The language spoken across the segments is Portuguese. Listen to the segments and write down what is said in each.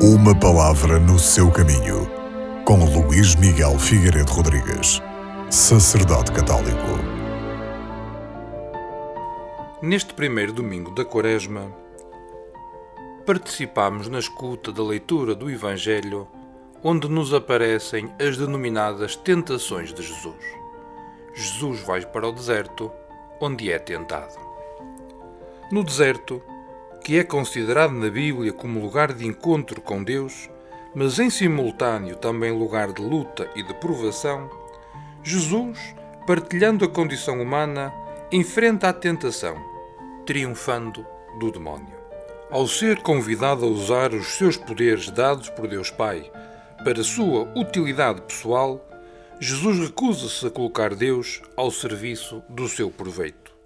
Uma palavra no seu caminho, com Luís Miguel Figueiredo Rodrigues, sacerdote católico. Neste primeiro domingo da Quaresma, participamos na escuta da leitura do Evangelho, onde nos aparecem as denominadas tentações de Jesus. Jesus vai para o deserto, onde é tentado. No deserto, que é considerado na Bíblia como lugar de encontro com Deus, mas em simultâneo também lugar de luta e de provação, Jesus, partilhando a condição humana, enfrenta a tentação, triunfando do demónio. Ao ser convidado a usar os seus poderes dados por Deus Pai para sua utilidade pessoal, Jesus recusa-se a colocar Deus ao serviço do seu proveito.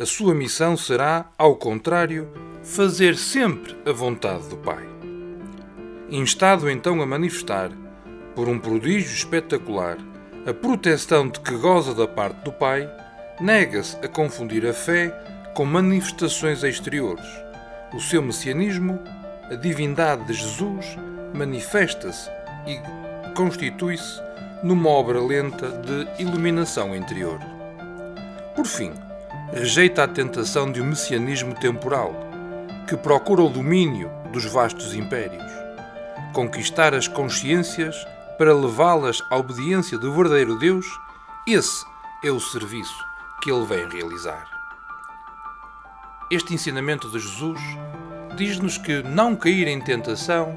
A sua missão será, ao contrário, fazer sempre a vontade do Pai. Instado então a manifestar, por um prodígio espetacular, a proteção de que goza da parte do Pai, nega-se a confundir a fé com manifestações exteriores. O seu messianismo, a divindade de Jesus, manifesta-se e constitui-se numa obra lenta de iluminação interior. Por fim, rejeita a tentação de um messianismo temporal, que procura o domínio dos vastos impérios, conquistar as consciências para levá-las à obediência do verdadeiro Deus, esse é o serviço que ele vem realizar. Este ensinamento de Jesus diz-nos que não cair em tentação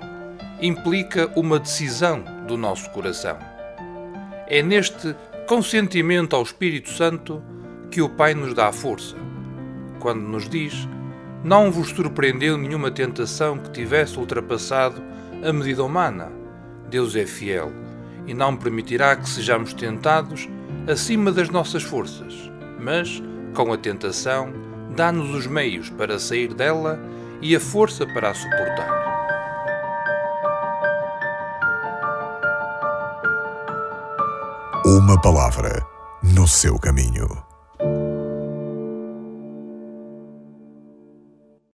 implica uma decisão do nosso coração. É neste consentimento ao Espírito Santo que o Pai nos dá força, quando nos diz: Não vos surpreendeu nenhuma tentação que tivesse ultrapassado a medida humana. Deus é fiel e não permitirá que sejamos tentados acima das nossas forças, mas, com a tentação, dá-nos os meios para sair dela e a força para a suportar. Uma palavra no seu caminho.